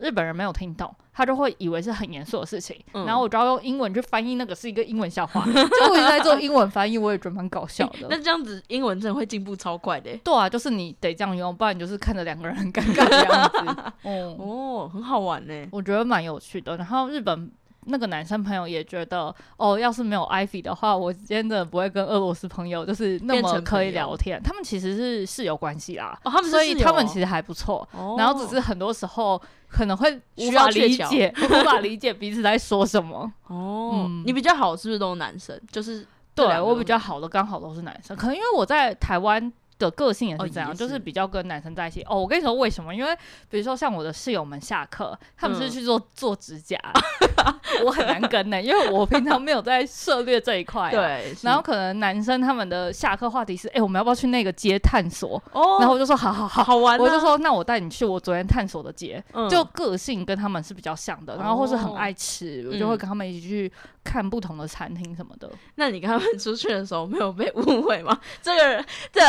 日本人没有听懂。他就会以为是很严肃的事情，然后我就要用英文去翻译那个是一个英文笑话，就我一直在做英文翻译，我也觉得蛮搞笑的。那这样子英文真的会进步超快的。对啊，就是你得这样用，不然你就是看着两个人很尴尬的样子。哦哦，很好玩呢，我觉得蛮有趣的。然后日本。那个男生朋友也觉得，哦，要是没有 Ivy 的话，我真的不会跟俄罗斯朋友就是那么可以聊天。他们其实是室友关系啦，他们所以他们其实还不错。然后只是很多时候可能会无法理解，无法理解彼此在说什么。哦，你比较好是不是都是男生？就是对我比较好的刚好都是男生，可能因为我在台湾。的个性也是这样，就是比较跟男生在一起。哦，我跟你说为什么？因为比如说像我的室友们下课，他们是去做做指甲，我很难跟呢，因为我平常没有在涉猎这一块。对。然后可能男生他们的下课话题是，哎，我们要不要去那个街探索？哦。然后我就说，好好好，好玩。我就说，那我带你去我昨天探索的街。就个性跟他们是比较像的，然后或是很爱吃，我就会跟他们一起去。看不同的餐厅什么的，那你跟他们出去的时候没有被误会吗？这个人，这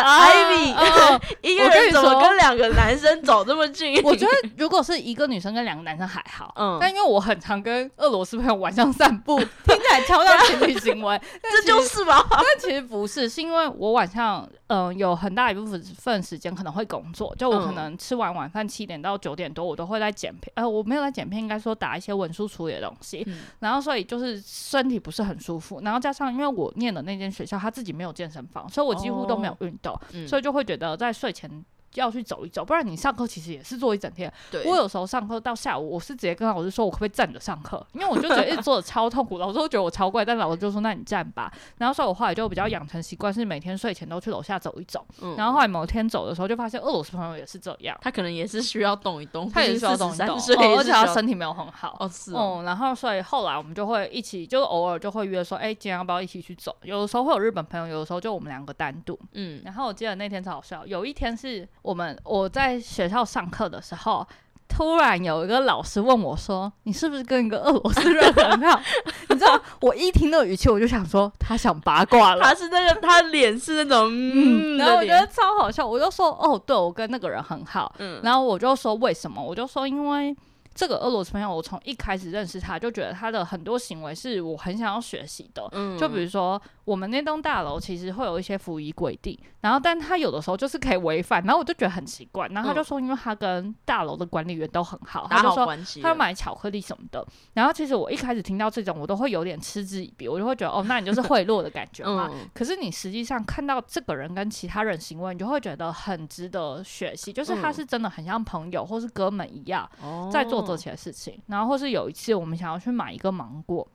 一个人怎么跟两个男生走这么近？我觉得如果是一个女生跟两个男生还好，嗯，但因为我很常跟俄罗斯朋友晚上散步，听起来超像情侣行为，这就是吗？但其实不是，是因为我晚上嗯有很大一部分份时间可能会工作，就我可能吃完晚饭七点到九点多，我都会在剪片，呃，我没有在剪片，应该说打一些文书处理的东西，然后所以就是。身体不是很舒服，然后加上因为我念的那间学校他自己没有健身房，所以我几乎都没有运动，所以就会觉得在睡前要去走一走，不然你上课其实也是坐一整天。我有时候上课到下午，我是直接跟老师说，我可不可以站着上课？因为我就觉得一直坐着超痛苦，老师都觉得我超怪，但老师就说那你站吧。然后所以我后来就比较养成习惯，是每天睡前都去楼下走一走。嗯然后后来某天走的时候，就发现俄罗斯朋友也是这样，他可能也是需要动一动，他也是需要动一动，而且他身体没有很好。哦，是哦。然后所以后来我们就会一起，就偶尔就会约说，哎，今天要不要一起去走？有的时候会有日本朋友，有的时候就我们两个单独。嗯。然后我记得那天超好笑，有一天是我们我在。学校上课的时候，突然有一个老师问我说：“你是不是跟一个俄罗斯人很好？” 你知道，我一听那个语气，我就想说他想八卦了。他是那个，他脸是那种，嗯，然后我觉得超好笑。我就说：“哦，对，我跟那个人很好。”嗯，然后我就说：“为什么？”我就说：“因为。”这个俄罗斯朋友，我从一开始认识他就觉得他的很多行为是我很想要学习的。嗯，就比如说我们那栋大楼其实会有一些服役规定，然后但他有的时候就是可以违反，然后我就觉得很奇怪。然后他就说，因为他跟大楼的管理员都很好，他就说他要买巧克力什么的。然后其实我一开始听到这种，我都会有点嗤之以鼻，我就会觉得哦，那你就是贿赂的感觉嘛。可是你实际上看到这个人跟其他人行为，你就会觉得很值得学习，就是他是真的很像朋友或是哥们一样在做。做起来事情，然后或是有一次我们想要去买一个芒果。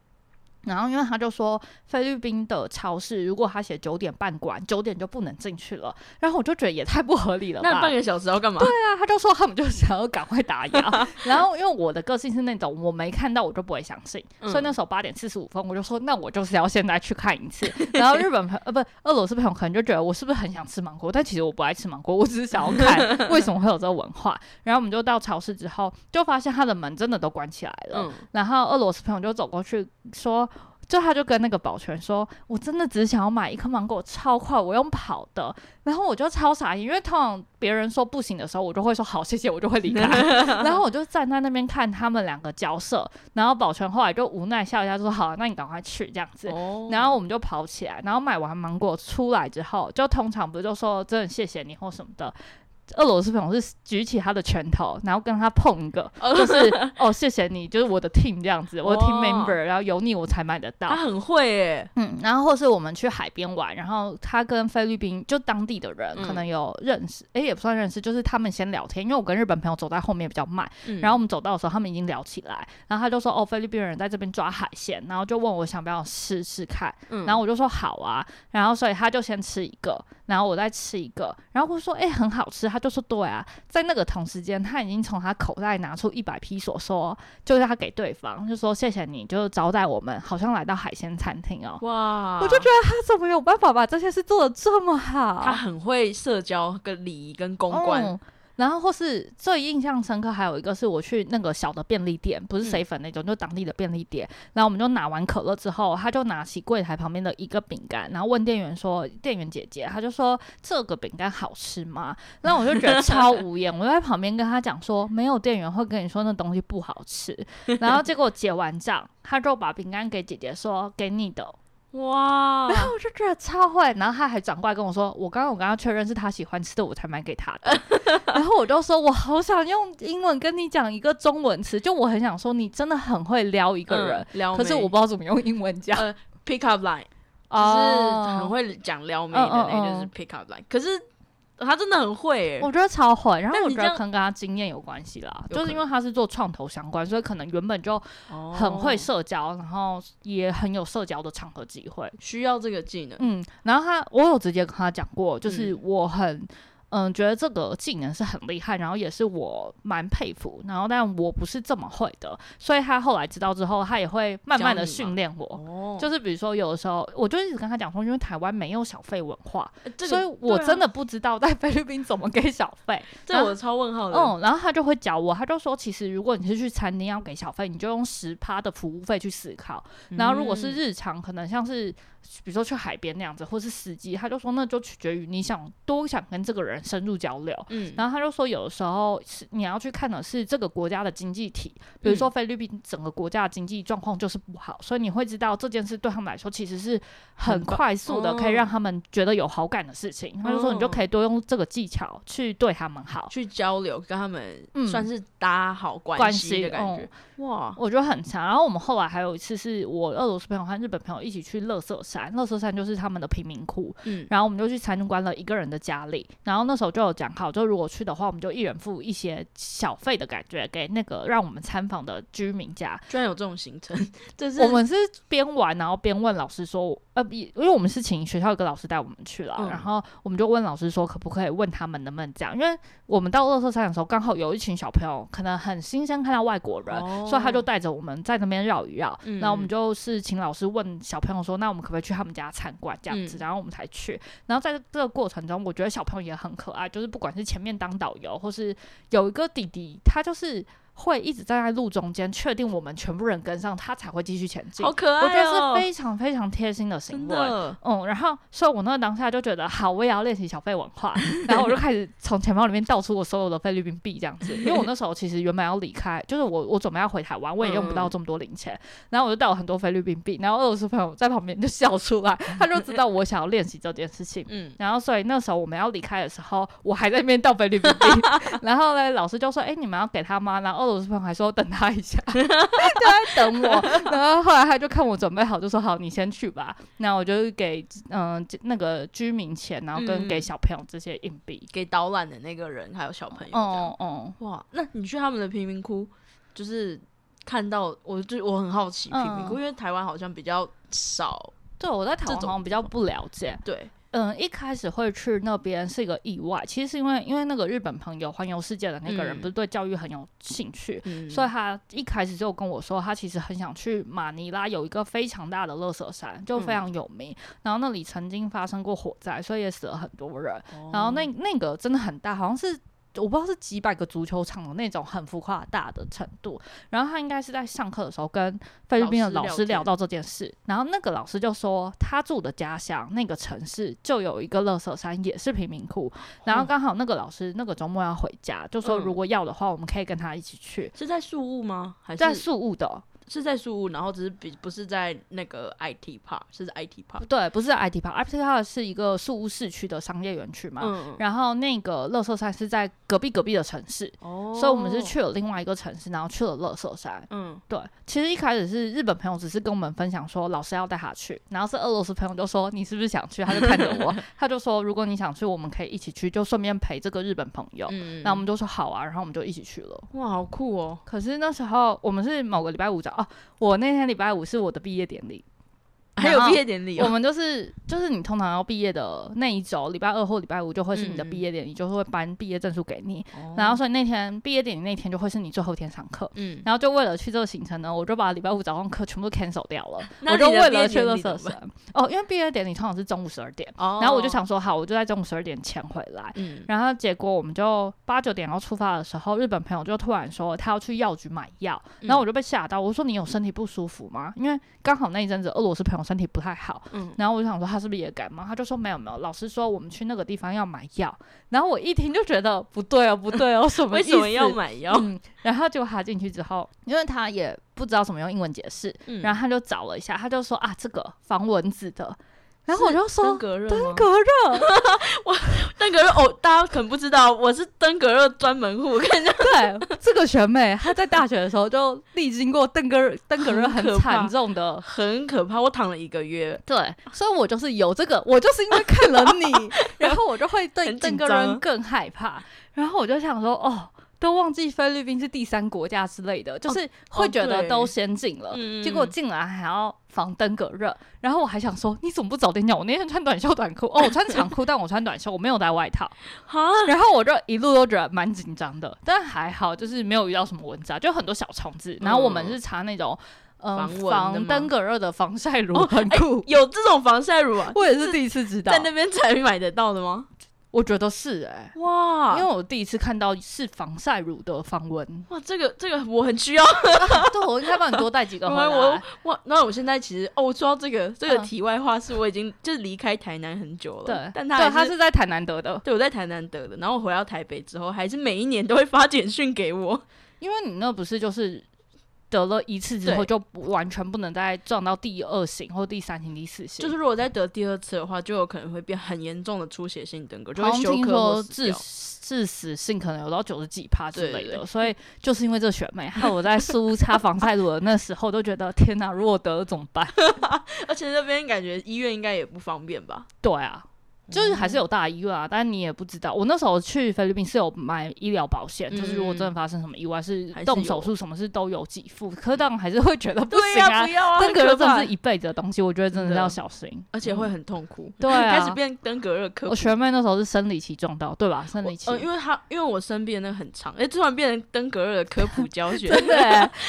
然后，因为他就说菲律宾的超市，如果他写九点半关，九点就不能进去了。然后我就觉得也太不合理了。那半个小时要干嘛？对啊，他就说他们就想要赶快打烊。然后，因为我的个性是那种我没看到我就不会相信，所以那时候八点四十五分我就说，那我就是要现在去看一次。然后日本朋呃不俄罗斯朋友可能就觉得我是不是很想吃芒果？但其实我不爱吃芒果，我只是想要看 为什么会有这个文化。然后我们就到超市之后，就发现他的门真的都关起来了。嗯然后俄罗斯朋友就走过去说。就他就跟那个保全说：“我真的只想要买一颗芒果，超快，我用跑的。”然后我就超傻眼，因为通常别人说不行的时候，我就会说好，谢谢，我就会离开。然后我就站在那边看他们两个交涉，然后保全后来就无奈笑一下，说：“好，那你赶快去这样子。”然后我们就跑起来，然后买完芒果出来之后，就通常不就说真的谢谢你或什么的。俄罗斯朋友是举起他的拳头，然后跟他碰一个，就是哦，谢谢你，就是我的 team 这样子，我的 team member，然后有你我才买得到。他很会诶，嗯，然后或是我们去海边玩，然后他跟菲律宾就当地的人可能有认识，哎，也不算认识，就是他们先聊天，因为我跟日本朋友走在后面比较慢，然后我们走到的时候，他们已经聊起来，然后他就说哦，菲律宾人在这边抓海鲜，然后就问我想不想试试看，然后我就说好啊，然后所以他就先吃一个，然后我再吃一个，然后我说哎很好吃。他就说对啊，在那个同时间，他已经从他口袋拿出一百批索，说就是他给对方，就说谢谢你，就是招待我们，好像来到海鲜餐厅哦。哇！我就觉得他怎么有办法把这些事做的这么好？他很会社交、跟礼仪、跟公关。然后或是最印象深刻，还有一个是我去那个小的便利店，不是水粉那种，就当地的便利店。然后我们就拿完可乐之后，他就拿起柜台旁边的一个饼干，然后问店员说：“店员姐姐，他就说这个饼干好吃吗？”然后我就觉得超 无言，我就在旁边跟他讲说：“没有店员会跟你说那东西不好吃。”然后结果结完账，他就把饼干给姐姐说：“给你的。”哇！然后我就觉得超会，然后他还转过来跟我说：“我刚刚我刚刚确认是他喜欢吃的，我才买给他的。”然后我就说：“我好想用英文跟你讲一个中文词，就我很想说你真的很会撩一个人，可是我不知道怎么用英文 讲。”pick up line，就是很会讲撩妹的那，就是 pick up line。可是。他真的很会，我觉得超会。然后我觉得可能跟他经验有关系啦，就是因为他是做创投相关，所以可能原本就很会社交，然后也很有社交的场合机会，需要这个技能。嗯，然后他，我有直接跟他讲过，就是我很。嗯，觉得这个技能是很厉害，然后也是我蛮佩服，然后但我不是这么会的，所以他后来知道之后，他也会慢慢的训练我。哦，就是比如说有的时候，我就一直跟他讲说，因为台湾没有小费文化，所以我真的不知道在 菲律宾怎么给小费，这我超问号的。嗯，然后他就会教我，他就说，其实如果你是去餐厅要给小费，你就用十趴的服务费去思考，然后如果是日常，可能像是。比如说去海边那样子，或是司机，他就说那就取决于你想多想跟这个人深入交流。嗯，然后他就说有的时候是你要去看的是这个国家的经济体，比如说菲律宾整个国家的经济状况就是不好，所以你会知道这件事对他们来说其实是很快速的，可以让他们觉得有好感的事情。他就说你就可以多用这个技巧去对他们好，去交流，跟他们算是搭好关系的感觉。哇，我觉得很强。然后我们后来还有一次是我俄罗斯朋友和日本朋友一起去乐色山。山，乐色山就是他们的贫民窟。嗯，然后我们就去参观了一个人的家里，然后那时候就有讲好，就如果去的话，我们就一人付一些小费的感觉给那个让我们参访的居民家。居然有这种行程，这是我们是边玩然后边问老师说，呃，因为我们是请学校一个老师带我们去了，然后我们就问老师说，可不可以问他们能不能这样？因为我们到乐色山的时候，刚好有一群小朋友可能很新鲜看到外国人，所以他就带着我们在那边绕一绕，然后我们就是请老师问小朋友说，那我们可不可以去他们家参观这样子？然后我们才去。然后在这个过程中，我觉得小朋友也很可爱，就是不管是前面当导游，或是有一个弟弟，他就是。会一直站在路中间，确定我们全部人跟上，他才会继续前进。好可爱哦！我觉得是非常非常贴心的行为。嗯，然后所以，我那个当下就觉得，好，我也要练习小费文化。然后我就开始从钱包里面倒出我所有的菲律宾币，这样子。因为我那时候其实原本要离开，就是我我准备要回台湾，我也用不到这么多零钱。然后我就带了很多菲律宾币。然后俄罗斯朋友在旁边就笑出来，他就知道我想要练习这件事情。嗯。然后所以那时候我们要离开的时候，我还在那边倒菲律宾币。然后呢，老师就说：“哎，你们要给他吗？”然后。俄罗斯朋友还说等他一下，就在等我。然后后来他就看我准备好，就说好，你先去吧。那我就给嗯那个居民钱，然后跟给小朋友这些硬币，给导览的那个人还有小朋友。哦哦，哇！那你去他们的贫民窟，就是看到我就我很好奇贫民窟，因为台湾好像比较少。对，我在台湾好像比较不了解。对。嗯，一开始会去那边是一个意外，其实是因为因为那个日本朋友环游世界的那个人不是对教育很有兴趣，所以他一开始就跟我说，他其实很想去马尼拉，有一个非常大的乐色山，就非常有名，然后那里曾经发生过火灾，所以也死了很多人，然后那那个真的很大，好像是。我不知道是几百个足球场的那种很浮夸大的程度，然后他应该是在上课的时候跟菲律宾的老师聊到这件事，然后那个老师就说他住的家乡那个城市就有一个乐色山，也是贫民窟，然后刚好那个老师那个周末要回家，就说如果要的话，我们可以跟他一起去。是在宿务吗？还是在宿务的？是在宿务，然后只是比不是在那个 IT park，是 IT park。对，不是 IT park，IT park 是一个宿务市区的商业园区嘛。嗯然后那个乐色山是在隔壁隔壁的城市，哦。所以我们是去了另外一个城市，然后去了乐色山。嗯。对，其实一开始是日本朋友只是跟我们分享说老师要带他去，然后是俄罗斯朋友就说你是不是想去？他就看着我，他就说如果你想去，我们可以一起去，就顺便陪这个日本朋友。嗯。那我们就说好啊，然后我们就一起去了。哇，好酷哦！可是那时候我们是某个礼拜五早。哦，我那天礼拜五是我的毕业典礼。还有毕业典礼，我们就是就是你通常要毕业的那一周，礼拜二或礼拜五就会是你的毕业典礼，就是会颁毕业证书给你。然后所以那天毕业典礼那天就会是你最后一天上课。嗯，然后就为了去这个行程呢，我就把礼拜五早上课全部都 cancel 掉了。我就为了去乐色神哦，因为毕业典礼通常是中午十二点，然后我就想说好，我就在中午十二点前回来。嗯，然后结果我们就八九点要出发的时候，日本朋友就突然说他要去药局买药，然后我就被吓到，我说你有身体不舒服吗？因为刚好那一阵子俄罗斯朋友身体不太好。嗯，然后我就想说他是不是也感冒？他就说没有没有，老师说我们去那个地方要买药。然后我一听就觉得不对哦，不对哦，什么为什么要买药？嗯，然后就他进去之后，因为他也不知道怎么用英文解释，然后他就找了一下，他就说啊，这个防蚊子的。然后我就说登革热，登革热，我登革热哦，大家可能不知道，我是登革热专门户。对，这个学妹她在大学的时候就历经过登革登革热很惨重的，很可怕。我躺了一个月，对，所以我就是有这个，我就是因为看了你，然后我就会对登革热更害怕。然后我就想说，哦。都忘记菲律宾是第三国家之类的，就是会觉得都先进了，结果进来还要防登革热。然后我还想说，你怎么不早点讲？我那天穿短袖短裤，哦，我穿长裤，但我穿短袖，我没有带外套。然后我就一路都觉得蛮紧张的，但还好，就是没有遇到什么蚊子啊，就很多小虫子。然后我们是擦那种嗯防登革热的防晒乳，很酷。有这种防晒乳啊？我也是第一次知道，在那边才买得到的吗？我觉得是哎，哇！因为我第一次看到是防晒乳的防蚊，哇！这个这个我很需要，对，我应该帮你多带几个 回来。我哇，那我现在其实哦，我说到这个这个题外话，是我已经就是离开台南很久了，对，但他他是在台南得的，对，我在台南得的，然后回到台北之后，还是每一年都会发简讯给我，因为你那不是就是。得了一次之后，就完全不能再撞到第二型或第三型、第四型。就是如果再得第二次的话，就有可能会变很严重的出血性登革，就会休克或致致死性可能有到九十几帕之类的。所以就是因为这选美，害我在苏擦防晒乳的那时候都觉得天哪，如果得了怎么办？而且那边感觉医院应该也不方便吧？对啊。就是还是有大医院啊，但是你也不知道。我那时候去菲律宾是有买医疗保险，就是如果真的发生什么意外，是动手术什么事都有给付。可当然还是会觉得不行啊，登革热真的是一辈子的东西，我觉得真的要小心，而且会很痛苦。对啊，开始变登革热科。我学妹那时候是生理期撞到，对吧？生理期，因为她因为我生病那很长，哎，突然变成登革热的科普教学，对，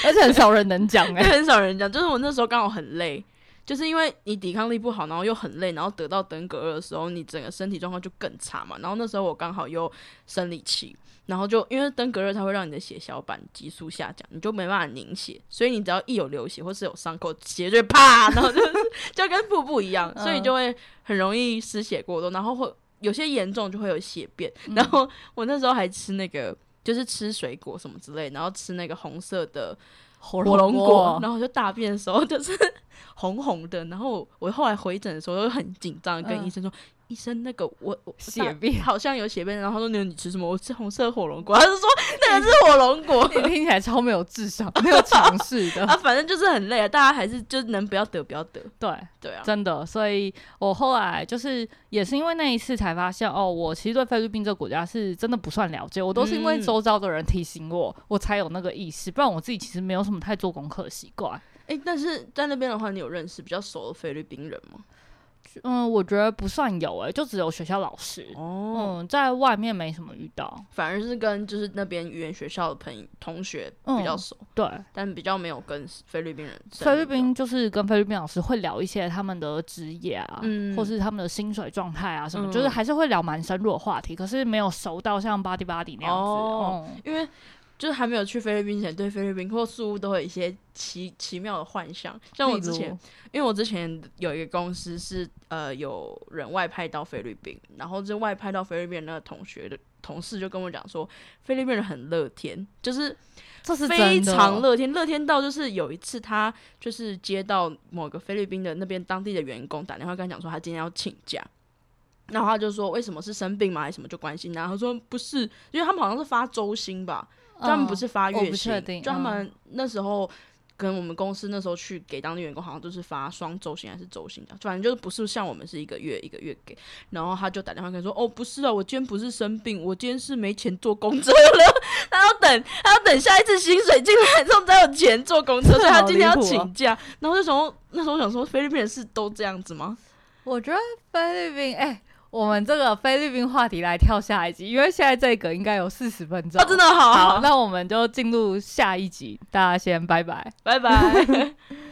而且很少人能讲，哎，很少人讲，就是我那时候刚好很累。就是因为你抵抗力不好，然后又很累，然后得到登革热的时候，你整个身体状况就更差嘛。然后那时候我刚好又生理期，然后就因为登革热，它会让你的血小板急速下降，你就没办法凝血，所以你只要一有流血或是有伤口，血就啪，然后就是 就跟瀑布一样，所以就会很容易失血过多，然后会有些严重就会有血便。然后我那时候还吃那个，就是吃水果什么之类，然后吃那个红色的。火龙果，然后就大便的时候就是 红红的，然后我后来回诊的时候就很紧张，跟医生说。医生，那个我我血便好像有血便，然后说你你吃什么？我吃红色火龙果，他就说那个是火龙果。你听起来超没有智商，没有尝试的 啊，反正就是很累啊。大家还是就能不要得不要得。对对啊，真的。所以我后来就是也是因为那一次才发现，哦，我其实对菲律宾这个国家是真的不算了解。我都是因为周遭的人提醒我，我才有那个意识，不然我自己其实没有什么太做功课的习惯。哎，但是在那边的话，你有认识比较熟的菲律宾人吗？嗯，我觉得不算有诶，就只有学校老师。哦，嗯，在外面没什么遇到，反而是跟就是那边语言学校的朋友同学比较熟。对，但比较没有跟菲律宾人。菲律宾就是跟菲律宾老师会聊一些他们的职业啊，或是他们的薪水状态啊什么，就是还是会聊蛮深入的话题。可是没有熟到像巴蒂巴蒂那样子。哦，因为。就是还没有去菲律宾前，对菲律宾或事物都有一些奇奇妙的幻想。像我之前，因为我之前有一个公司是呃有人外派到菲律宾，然后这外派到菲律宾那个同学的同事就跟我讲说，菲律宾人很乐天，就是这是非常乐天，乐天到就是有一次他就是接到某个菲律宾的那边当地的员工打电话跟他讲说他今天要请假，然后他就说为什么是生病吗？还是什么就关心，然后他说不是，因为他们好像是发周薪吧。他们不是发月薪，就他们那时候跟我们公司那时候去给当地员工，好像都是发双周薪还是周薪的，反正就是不是像我们是一个月一个月给。然后他就打电话跟说：“哦，不是啊，我今天不是生病，我今天是没钱坐公车了。他要等，他要等下一次薪水进来之后才有钱坐公车，所以他今天要请假。然后那时候那时候我想说，菲律宾人是都这样子吗？我觉得菲律宾，哎。我们这个菲律宾话题来跳下一集，因为现在这个应该有四十分钟，真的好。好，那我们就进入下一集，大家先拜拜，拜拜。